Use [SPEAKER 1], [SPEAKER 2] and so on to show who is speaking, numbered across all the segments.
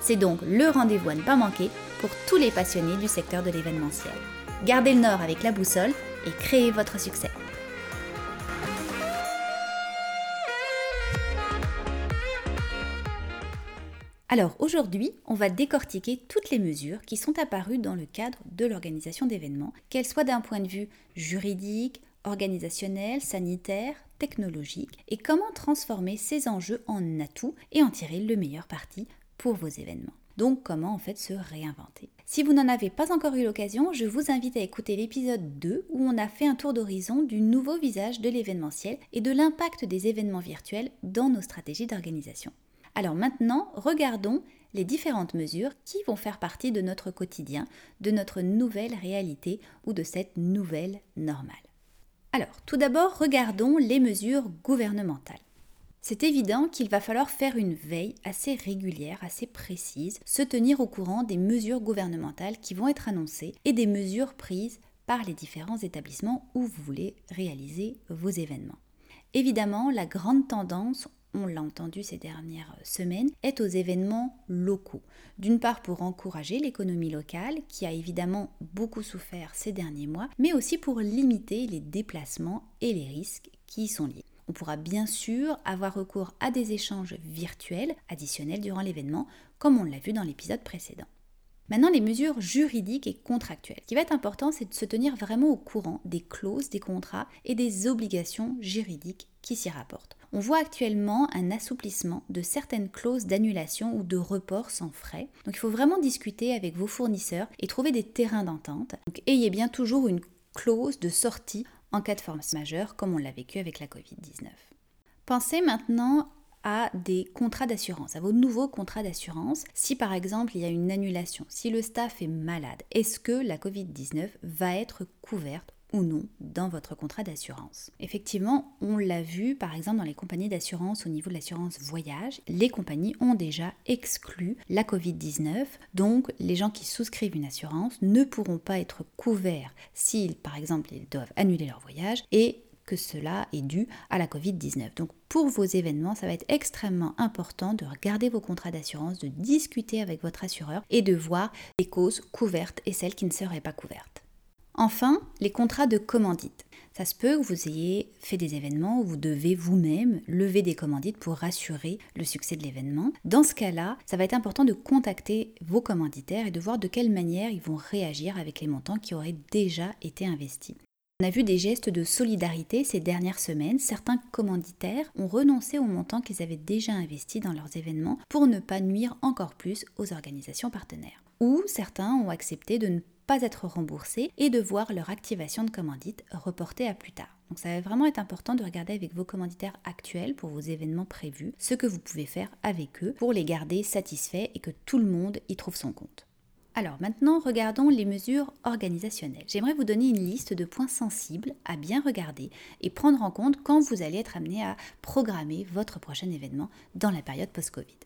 [SPEAKER 1] C'est donc le rendez-vous à ne pas manquer pour tous les passionnés du secteur de l'événementiel. Gardez le nord avec la boussole et créez votre succès. Alors aujourd'hui, on va décortiquer toutes les mesures qui sont apparues dans le cadre de l'organisation d'événements, qu'elles soient d'un point de vue juridique, organisationnel, sanitaire, technologique, et comment transformer ces enjeux en atouts et en tirer le meilleur parti pour vos événements. Donc comment en fait se réinventer? Si vous n'en avez pas encore eu l'occasion, je vous invite à écouter l'épisode 2 où on a fait un tour d'horizon du nouveau visage de l'événementiel et de l'impact des événements virtuels dans nos stratégies d'organisation. Alors maintenant, regardons les différentes mesures qui vont faire partie de notre quotidien, de notre nouvelle réalité ou de cette nouvelle normale. Alors, tout d'abord, regardons les mesures gouvernementales. C'est évident qu'il va falloir faire une veille assez régulière, assez précise, se tenir au courant des mesures gouvernementales qui vont être annoncées et des mesures prises par les différents établissements où vous voulez réaliser vos événements. Évidemment, la grande tendance, on l'a entendu ces dernières semaines, est aux événements locaux. D'une part pour encourager l'économie locale, qui a évidemment beaucoup souffert ces derniers mois, mais aussi pour limiter les déplacements et les risques qui y sont liés. On pourra bien sûr avoir recours à des échanges virtuels additionnels durant l'événement, comme on l'a vu dans l'épisode précédent. Maintenant, les mesures juridiques et contractuelles. Ce qui va être important, c'est de se tenir vraiment au courant des clauses, des contrats et des obligations juridiques qui s'y rapportent. On voit actuellement un assouplissement de certaines clauses d'annulation ou de report sans frais. Donc il faut vraiment discuter avec vos fournisseurs et trouver des terrains d'entente. Donc ayez bien toujours une clause de sortie en cas de force majeure, comme on l'a vécu avec la Covid-19. Pensez maintenant à des contrats d'assurance, à vos nouveaux contrats d'assurance. Si par exemple il y a une annulation, si le staff est malade, est-ce que la Covid-19 va être couverte non dans votre contrat d'assurance. Effectivement, on l'a vu par exemple dans les compagnies d'assurance au niveau de l'assurance voyage, les compagnies ont déjà exclu la Covid-19, donc les gens qui souscrivent une assurance ne pourront pas être couverts s'ils par exemple ils doivent annuler leur voyage et que cela est dû à la Covid-19. Donc pour vos événements, ça va être extrêmement important de regarder vos contrats d'assurance, de discuter avec votre assureur et de voir les causes couvertes et celles qui ne seraient pas couvertes. Enfin, les contrats de commandite. Ça se peut que vous ayez fait des événements où vous devez vous-même lever des commandites pour rassurer le succès de l'événement. Dans ce cas-là, ça va être important de contacter vos commanditaires et de voir de quelle manière ils vont réagir avec les montants qui auraient déjà été investis. On a vu des gestes de solidarité ces dernières semaines. Certains commanditaires ont renoncé aux montants qu'ils avaient déjà investis dans leurs événements pour ne pas nuire encore plus aux organisations partenaires. Ou certains ont accepté de ne pas être remboursés et de voir leur activation de commandite reportée à plus tard. Donc ça va vraiment être important de regarder avec vos commanditaires actuels pour vos événements prévus ce que vous pouvez faire avec eux pour les garder satisfaits et que tout le monde y trouve son compte. Alors maintenant, regardons les mesures organisationnelles. J'aimerais vous donner une liste de points sensibles à bien regarder et prendre en compte quand vous allez être amené à programmer votre prochain événement dans la période post-Covid.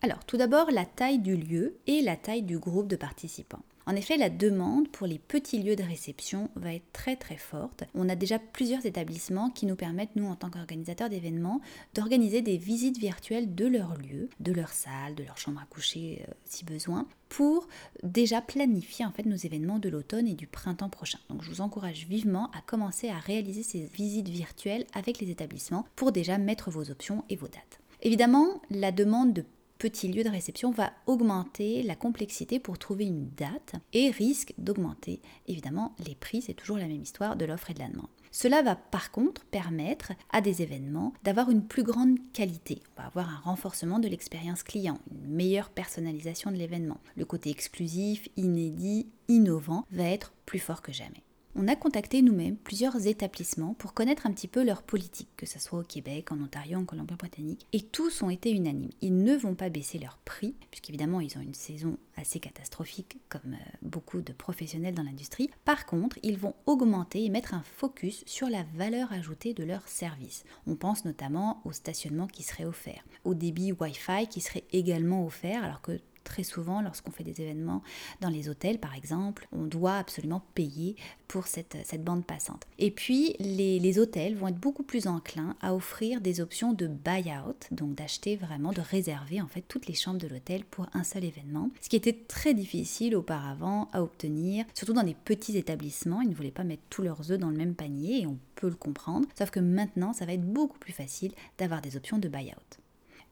[SPEAKER 1] Alors tout d'abord, la taille du lieu et la taille du groupe de participants. En effet, la demande pour les petits lieux de réception va être très très forte. On a déjà plusieurs établissements qui nous permettent, nous en tant qu'organisateurs d'événements, d'organiser des visites virtuelles de leur lieu, de leur salle, de leur chambre à coucher euh, si besoin, pour déjà planifier en fait nos événements de l'automne et du printemps prochain. Donc je vous encourage vivement à commencer à réaliser ces visites virtuelles avec les établissements pour déjà mettre vos options et vos dates. Évidemment, la demande de petit lieu de réception va augmenter la complexité pour trouver une date et risque d'augmenter évidemment les prix, c'est toujours la même histoire de l'offre et de la demande. Cela va par contre permettre à des événements d'avoir une plus grande qualité. On va avoir un renforcement de l'expérience client, une meilleure personnalisation de l'événement. Le côté exclusif, inédit, innovant va être plus fort que jamais. On a contacté nous-mêmes plusieurs établissements pour connaître un petit peu leur politique, que ce soit au Québec, en Ontario, en Colombie-Britannique, et tous ont été unanimes. Ils ne vont pas baisser leur prix, puisqu'évidemment ils ont une saison assez catastrophique comme euh, beaucoup de professionnels dans l'industrie. Par contre, ils vont augmenter et mettre un focus sur la valeur ajoutée de leurs services. On pense notamment au stationnement qui serait offert, au débit Wi-Fi qui serait également offert, alors que très souvent, lorsqu'on fait des événements dans les hôtels, par exemple, on doit absolument payer pour cette, bande passante. Et puis, les, les, hôtels vont être beaucoup plus enclins à offrir des options de buy-out, donc d'acheter vraiment, de réserver en fait toutes les chambres de l'hôtel pour un seul événement, ce qui était très difficile auparavant à obtenir, surtout dans des petits établissements. Ils ne voulaient pas mettre tous leurs œufs dans le même panier et on peut le comprendre, sauf que maintenant, ça va être beaucoup plus facile d'avoir des options de buy-out.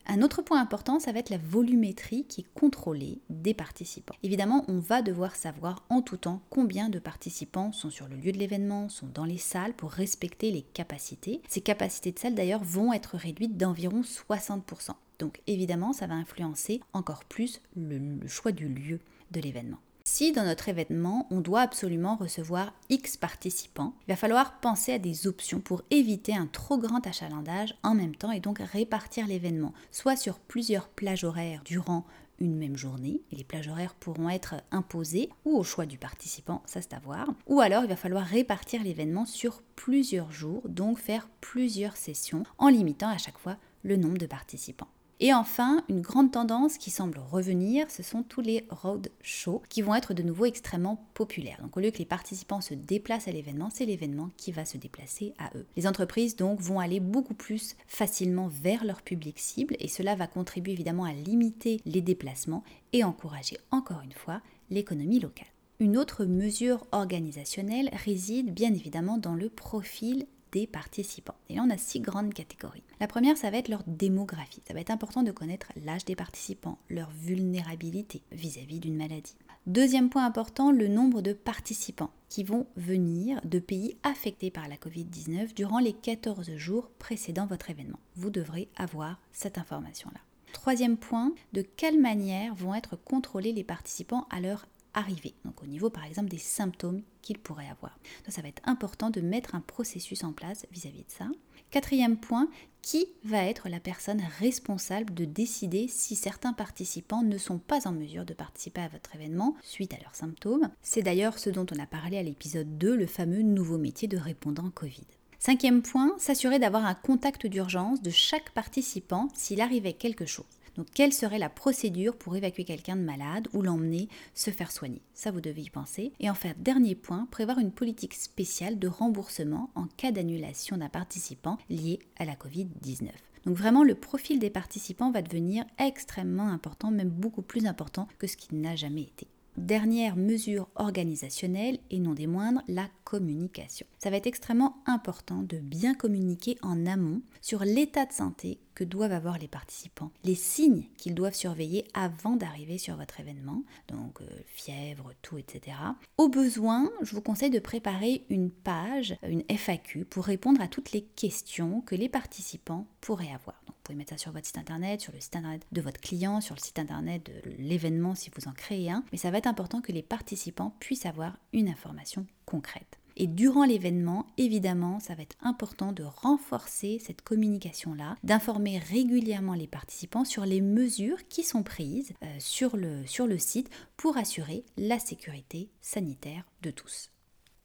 [SPEAKER 1] Un autre point important, ça va être la volumétrie qui est contrôlée des participants. Évidemment, on va devoir savoir en tout temps combien de participants sont sur le lieu de l'événement, sont dans les salles pour respecter les capacités. Ces capacités de salle d'ailleurs vont être réduites d'environ 60%. Donc évidemment, ça va influencer encore plus le, le choix du lieu de l'événement. Si dans notre événement, on doit absolument recevoir X participants, il va falloir penser à des options pour éviter un trop grand achalandage en même temps et donc répartir l'événement, soit sur plusieurs plages horaires durant une même journée, et les plages horaires pourront être imposées ou au choix du participant, ça c'est à voir, ou alors il va falloir répartir l'événement sur plusieurs jours, donc faire plusieurs sessions en limitant à chaque fois le nombre de participants. Et enfin, une grande tendance qui semble revenir, ce sont tous les road shows qui vont être de nouveau extrêmement populaires. Donc au lieu que les participants se déplacent à l'événement, c'est l'événement qui va se déplacer à eux. Les entreprises donc vont aller beaucoup plus facilement vers leur public cible et cela va contribuer évidemment à limiter les déplacements et encourager encore une fois l'économie locale. Une autre mesure organisationnelle réside bien évidemment dans le profil des participants. Et là, on a six grandes catégories. La première, ça va être leur démographie. Ça va être important de connaître l'âge des participants, leur vulnérabilité vis-à-vis d'une maladie. Deuxième point important, le nombre de participants qui vont venir de pays affectés par la Covid-19 durant les 14 jours précédant votre événement. Vous devrez avoir cette information-là. Troisième point, de quelle manière vont être contrôlés les participants à leur arriver. Donc au niveau par exemple des symptômes qu'ils pourraient avoir. Donc ça va être important de mettre un processus en place vis-à-vis de ça. Quatrième point, qui va être la personne responsable de décider si certains participants ne sont pas en mesure de participer à votre événement suite à leurs symptômes? C'est d'ailleurs ce dont on a parlé à l'épisode 2, le fameux nouveau métier de répondant Covid. Cinquième point, s'assurer d'avoir un contact d'urgence de chaque participant s'il arrivait quelque chose. Donc quelle serait la procédure pour évacuer quelqu'un de malade ou l'emmener se faire soigner? Ça, vous devez y penser. Et enfin, dernier point, prévoir une politique spéciale de remboursement en cas d'annulation d'un participant lié à la Covid-19. Donc vraiment, le profil des participants va devenir extrêmement important, même beaucoup plus important que ce qu'il n'a jamais été. Dernière mesure organisationnelle et non des moindres, la communication. Ça va être extrêmement important de bien communiquer en amont sur l'état de santé que doivent avoir les participants, les signes qu'ils doivent surveiller avant d'arriver sur votre événement, donc euh, fièvre, tout, etc. Au besoin, je vous conseille de préparer une page, une FAQ, pour répondre à toutes les questions que les participants pourraient avoir. Donc, vous pouvez mettre ça sur votre site internet, sur le site internet de votre client, sur le site internet de l'événement si vous en créez un, mais ça va être important que les participants puissent avoir une information concrète. Et durant l'événement, évidemment, ça va être important de renforcer cette communication-là, d'informer régulièrement les participants sur les mesures qui sont prises euh, sur, le, sur le site pour assurer la sécurité sanitaire de tous.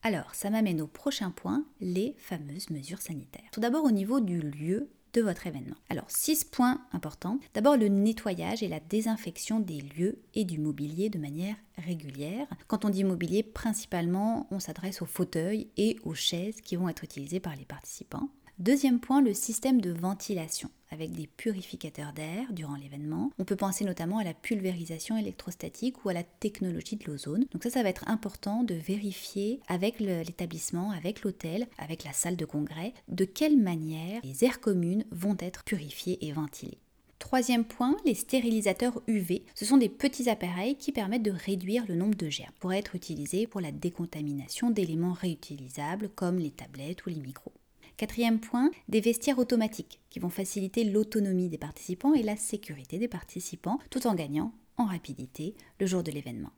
[SPEAKER 1] Alors, ça m'amène au prochain point, les fameuses mesures sanitaires. Tout d'abord au niveau du lieu de votre événement. Alors, six points importants. D'abord, le nettoyage et la désinfection des lieux et du mobilier de manière régulière. Quand on dit mobilier, principalement, on s'adresse aux fauteuils et aux chaises qui vont être utilisés par les participants. Deuxième point, le système de ventilation avec des purificateurs d'air durant l'événement. On peut penser notamment à la pulvérisation électrostatique ou à la technologie de l'ozone. Donc ça, ça va être important de vérifier avec l'établissement, avec l'hôtel, avec la salle de congrès, de quelle manière les aires communes vont être purifiées et ventilées. Troisième point, les stérilisateurs UV. Ce sont des petits appareils qui permettent de réduire le nombre de germes pour être utilisés pour la décontamination d'éléments réutilisables comme les tablettes ou les micros. Quatrième point, des vestiaires automatiques qui vont faciliter l'autonomie des participants et la sécurité des participants tout en gagnant en rapidité le jour de l'événement.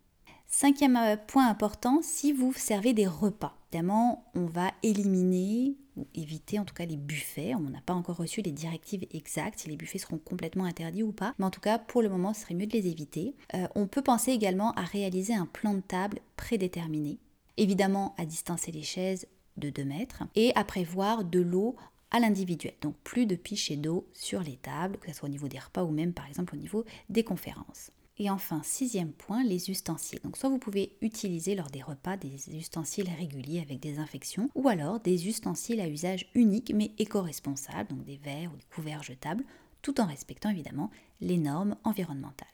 [SPEAKER 1] Cinquième euh, point important, si vous servez des repas, évidemment, on va éliminer ou éviter en tout cas les buffets. On n'a pas encore reçu les directives exactes si les buffets seront complètement interdits ou pas, mais en tout cas, pour le moment, ce serait mieux de les éviter. Euh, on peut penser également à réaliser un plan de table prédéterminé, évidemment à distancer les chaises de 2 mètres et à prévoir de l'eau à l'individuel. Donc plus de pichets d'eau sur les tables, que ce soit au niveau des repas ou même par exemple au niveau des conférences. Et enfin, sixième point, les ustensiles. Donc soit vous pouvez utiliser lors des repas des ustensiles réguliers avec des infections, ou alors des ustensiles à usage unique mais éco-responsables, donc des verres ou des couverts jetables, tout en respectant évidemment les normes environnementales.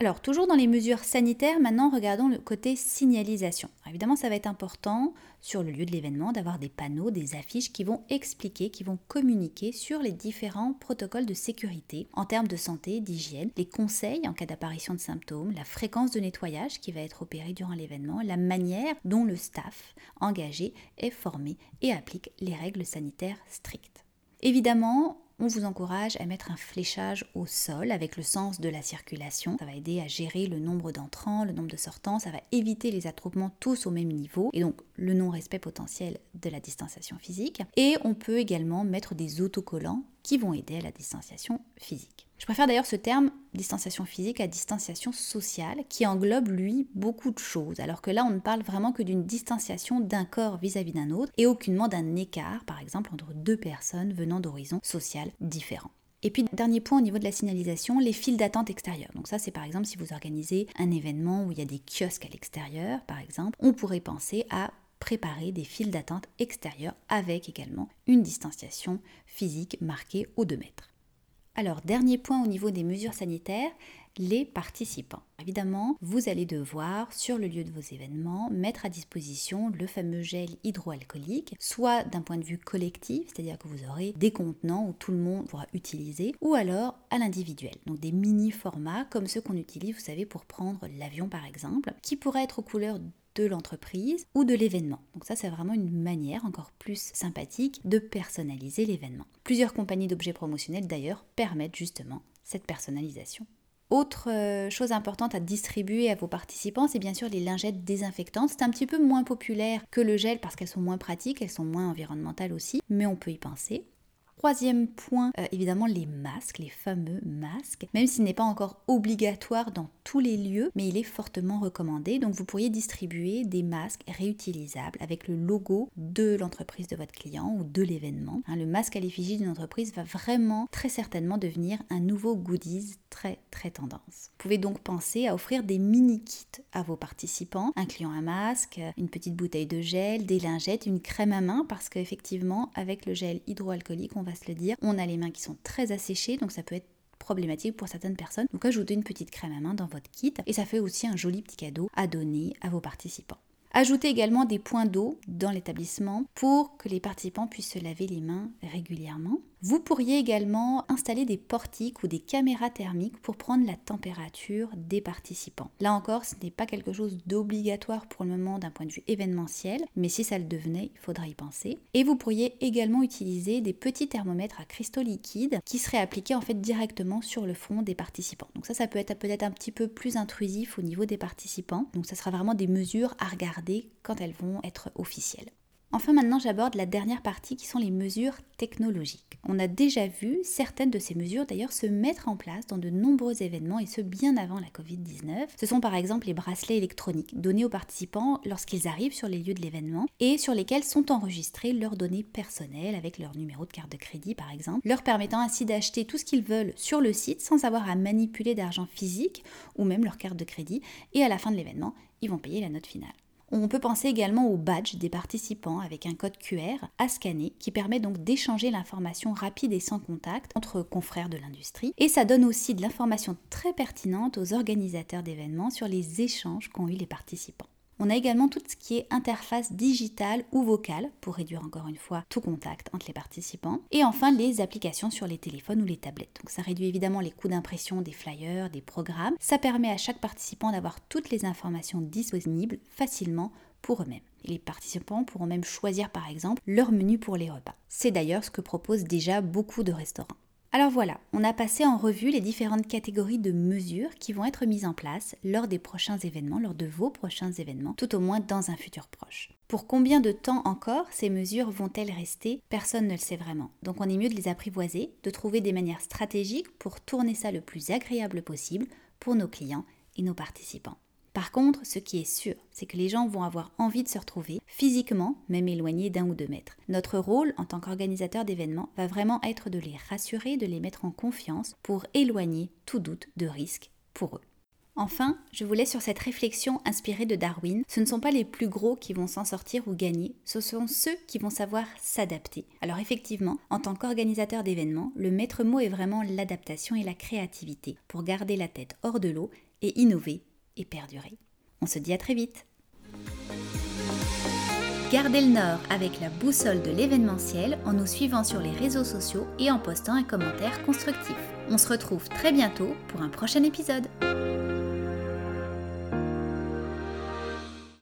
[SPEAKER 1] Alors, toujours dans les mesures sanitaires, maintenant regardons le côté signalisation. évidemment, ça va être important sur le lieu de l'événement d'avoir des panneaux, des affiches qui vont expliquer, qui vont communiquer sur les différents protocoles de sécurité en termes de santé, d'hygiène, les conseils en cas d'apparition de symptômes, la fréquence de nettoyage qui va être opérée durant l'événement, la manière dont le staff engagé est formé et applique les règles sanitaires strictes. Évidemment, on vous encourage à mettre un fléchage au sol avec le sens de la circulation. Ça va aider à gérer le nombre d'entrants, le nombre de sortants, ça va éviter les attroupements tous au même niveau et donc le non-respect potentiel de la distanciation physique. Et on peut également mettre des autocollants qui vont aider à la distanciation physique. Je préfère d'ailleurs ce terme distanciation physique à distanciation sociale qui englobe lui beaucoup de choses, alors que là on ne parle vraiment que d'une distanciation d'un corps vis-à-vis d'un autre et aucunement d'un écart, par exemple, entre deux personnes venant d'horizons sociaux différents. Et puis, dernier point au niveau de la signalisation, les files d'attente extérieures. Donc ça, c'est par exemple si vous organisez un événement où il y a des kiosques à l'extérieur, par exemple, on pourrait penser à préparer des files d'attente extérieures avec également une distanciation physique marquée aux 2 mètres. Alors, dernier point au niveau des mesures sanitaires, les participants. Évidemment, vous allez devoir, sur le lieu de vos événements, mettre à disposition le fameux gel hydroalcoolique, soit d'un point de vue collectif, c'est-à-dire que vous aurez des contenants où tout le monde pourra utiliser, ou alors à l'individuel, donc des mini formats comme ceux qu'on utilise, vous savez, pour prendre l'avion par exemple, qui pourraient être aux couleurs de l'entreprise ou de l'événement. Donc ça, c'est vraiment une manière encore plus sympathique de personnaliser l'événement. Plusieurs compagnies d'objets promotionnels d'ailleurs permettent justement cette personnalisation. Autre euh, chose importante à distribuer à vos participants, c'est bien sûr les lingettes désinfectantes. C'est un petit peu moins populaire que le gel parce qu'elles sont moins pratiques, elles sont moins environnementales aussi, mais on peut y penser. Troisième point, euh, évidemment les masques, les fameux masques, même s'il n'est pas encore obligatoire dans tous les lieux, mais il est fortement recommandé. Donc vous pourriez distribuer des masques réutilisables avec le logo de l'entreprise de votre client ou de l'événement. Hein, le masque à l'effigie d'une entreprise va vraiment très certainement devenir un nouveau goodies très très tendance. Vous pouvez donc penser à offrir des mini kits à vos participants, incluant un masque, une petite bouteille de gel, des lingettes, une crème à main, parce qu'effectivement avec le gel hydroalcoolique, on se le dire, on a les mains qui sont très asséchées, donc ça peut être problématique pour certaines personnes. Donc ajoutez une petite crème à main dans votre kit et ça fait aussi un joli petit cadeau à donner à vos participants. Ajoutez également des points d'eau dans l'établissement pour que les participants puissent se laver les mains régulièrement. Vous pourriez également installer des portiques ou des caméras thermiques pour prendre la température des participants. Là encore, ce n'est pas quelque chose d'obligatoire pour le moment d'un point de vue événementiel, mais si ça le devenait, il faudra y penser. Et vous pourriez également utiliser des petits thermomètres à cristaux liquides qui seraient appliqués en fait directement sur le front des participants. Donc ça, ça peut être peut-être un petit peu plus intrusif au niveau des participants. Donc ça sera vraiment des mesures à regarder quand elles vont être officielles. Enfin maintenant j'aborde la dernière partie qui sont les mesures technologiques. On a déjà vu certaines de ces mesures d'ailleurs se mettre en place dans de nombreux événements et ce bien avant la Covid-19. Ce sont par exemple les bracelets électroniques donnés aux participants lorsqu'ils arrivent sur les lieux de l'événement et sur lesquels sont enregistrées leurs données personnelles avec leur numéro de carte de crédit par exemple, leur permettant ainsi d'acheter tout ce qu'ils veulent sur le site sans avoir à manipuler d'argent physique ou même leur carte de crédit et à la fin de l'événement, ils vont payer la note finale. On peut penser également au badge des participants avec un code QR à scanner qui permet donc d'échanger l'information rapide et sans contact entre confrères de l'industrie. Et ça donne aussi de l'information très pertinente aux organisateurs d'événements sur les échanges qu'ont eu les participants. On a également tout ce qui est interface digitale ou vocale pour réduire encore une fois tout contact entre les participants. Et enfin les applications sur les téléphones ou les tablettes. Donc ça réduit évidemment les coûts d'impression des flyers, des programmes. Ça permet à chaque participant d'avoir toutes les informations disponibles facilement pour eux-mêmes. les participants pourront même choisir par exemple leur menu pour les repas. C'est d'ailleurs ce que proposent déjà beaucoup de restaurants. Alors voilà, on a passé en revue les différentes catégories de mesures qui vont être mises en place lors des prochains événements, lors de vos prochains événements, tout au moins dans un futur proche. Pour combien de temps encore ces mesures vont-elles rester? Personne ne le sait vraiment. Donc on est mieux de les apprivoiser, de trouver des manières stratégiques pour tourner ça le plus agréable possible pour nos clients et nos participants. Par contre, ce qui est sûr, c'est que les gens vont avoir envie de se retrouver physiquement, même éloignés d'un ou deux mètres. Notre rôle en tant qu'organisateur d'événements va vraiment être de les rassurer, de les mettre en confiance pour éloigner tout doute de risque pour eux. Enfin, je vous laisse sur cette réflexion inspirée de Darwin. Ce ne sont pas les plus gros qui vont s'en sortir ou gagner, ce sont ceux qui vont savoir s'adapter. Alors effectivement, en tant qu'organisateur d'événements, le maître mot est vraiment l'adaptation et la créativité pour garder la tête hors de l'eau et innover et perdurer. On se dit à très vite. Gardez le nord avec la boussole de l'événementiel en nous suivant sur les réseaux sociaux et en postant un commentaire constructif. On se retrouve très bientôt pour un prochain épisode.